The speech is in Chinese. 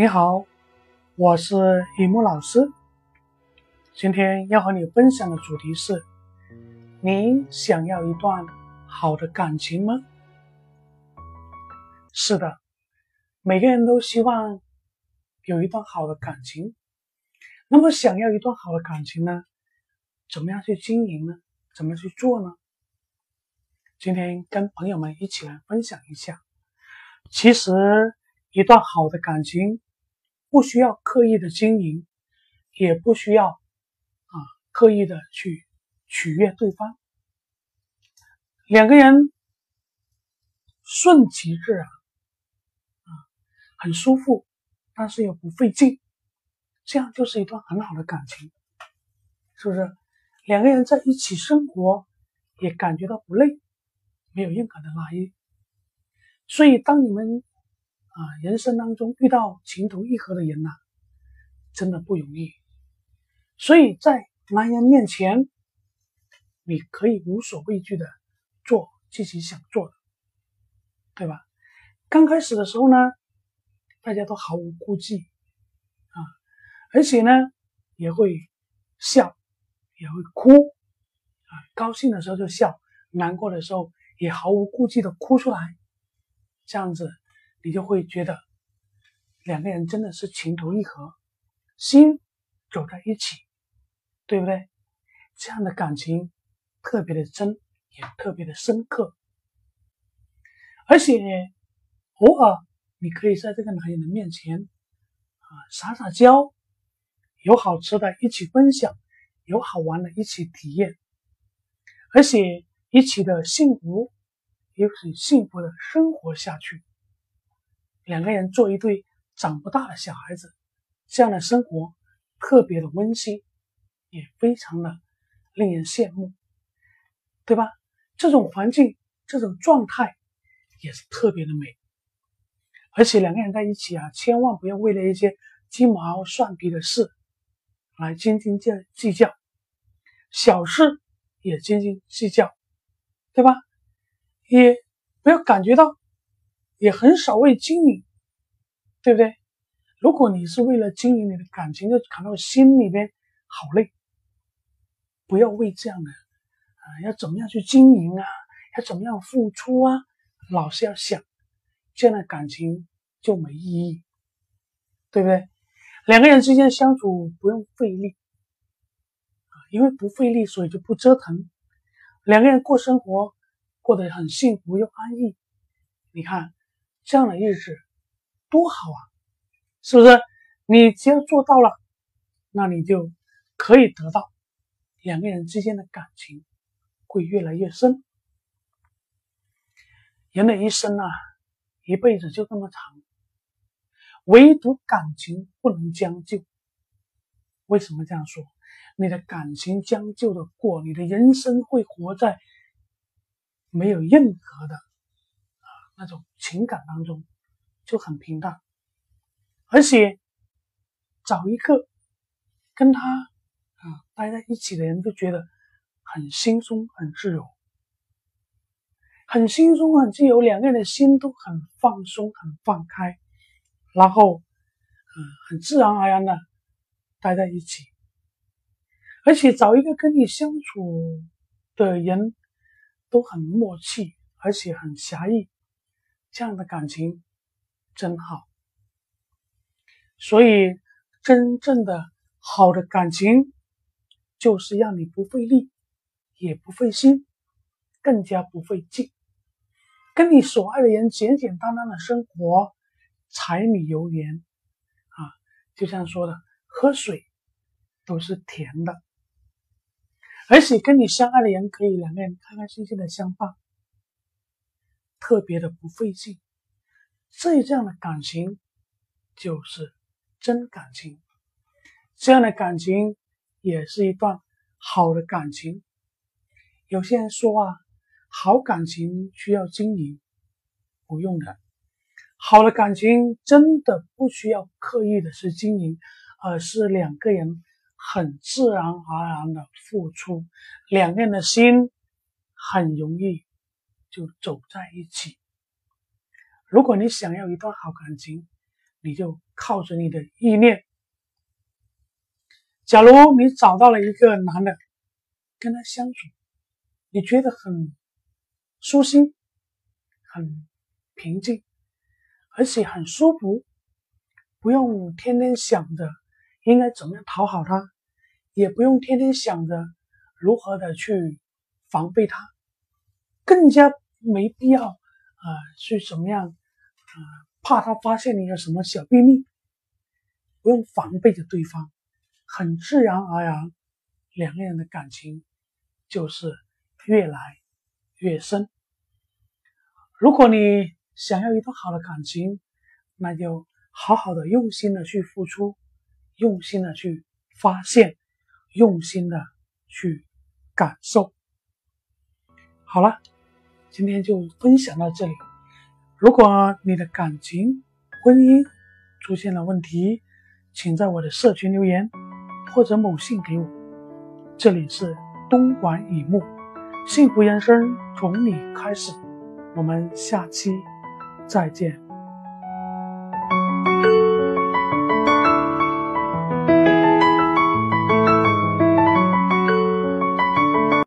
你好，我是雨木老师。今天要和你分享的主题是：你想要一段好的感情吗？是的，每个人都希望有一段好的感情。那么，想要一段好的感情呢？怎么样去经营呢？怎么去做呢？今天跟朋友们一起来分享一下。其实，一段好的感情不需要刻意的经营，也不需要啊刻意的去取悦对方。两个人顺其自然，啊，很舒服，但是又不费劲，这样就是一段很好的感情，是不是？两个人在一起生活也感觉到不累，没有任何的拉力。所以，当你们啊人生当中遇到情投意合的人呐，真的不容易。所以在男人面前，你可以无所畏惧的做自己想做的，对吧？刚开始的时候呢，大家都毫无顾忌啊，而且呢也会笑，也会哭啊，高兴的时候就笑，难过的时候也毫无顾忌的哭出来。这样子，你就会觉得两个人真的是情投意合，心走在一起，对不对？这样的感情特别的真，也特别的深刻。而且偶尔你可以在这个男人的面前啊撒撒娇，有好吃的一起分享，有好玩的一起体验，而且一起的幸福。也很幸福的生活下去，两个人做一对长不大的小孩子，这样的生活特别的温馨，也非常的令人羡慕，对吧？这种环境，这种状态也是特别的美。而且两个人在一起啊，千万不要为了一些鸡毛蒜皮的事来斤斤计较，小事也斤斤计较，对吧？也不要感觉到，也很少为经营，对不对？如果你是为了经营你的感情，就感到心里边好累。不要为这样的啊，要怎么样去经营啊？要怎么样付出啊？老是要想这样的感情就没意义，对不对？两个人之间相处不用费力啊，因为不费力，所以就不折腾。两个人过生活。过得很幸福又安逸，你看这样的日子多好啊，是不是？你只要做到了，那你就可以得到两个人之间的感情会越来越深。人的一生啊，一辈子就这么长，唯独感情不能将就。为什么这样说？你的感情将就的过，你的人生会活在。没有任何的那种情感当中就很平淡，而且找一个跟他啊待在一起的人，都觉得很轻松、很自由，很轻松、很自由，两个人的心都很放松、很放开，然后嗯很自然而然的待在一起，而且找一个跟你相处的人。都很默契，而且很侠义，这样的感情真好。所以，真正的好的感情，就是让你不费力，也不费心，更加不费劲，跟你所爱的人简简单单的生活，柴米油盐啊，就像说的，喝水都是甜的。而且跟你相爱的人可以两个人开开心心的相伴，特别的不费劲，这这样的感情就是真感情，这样的感情也是一段好的感情。有些人说啊，好感情需要经营，不用的，好的感情真的不需要刻意的去经营，而是两个人。很自然而然的付出，两个人的心很容易就走在一起。如果你想要一段好感情，你就靠着你的意念。假如你找到了一个男的，跟他相处，你觉得很舒心、很平静，而且很舒服，不用天天想着应该怎么样讨好他，也不用天天想着如何的去防备他，更加没必要啊去怎么样啊怕他发现你有什么小秘密，不用防备着对方。很自然而然，两个人的感情就是越来越深。如果你想要一段好的感情，那就好好的、用心的去付出，用心的去发现，用心的去感受。好了，今天就分享到这里。如果你的感情、婚姻出现了问题，请在我的社群留言。或者某信给我，这里是东莞雨木，幸福人生从你开始，我们下期再见。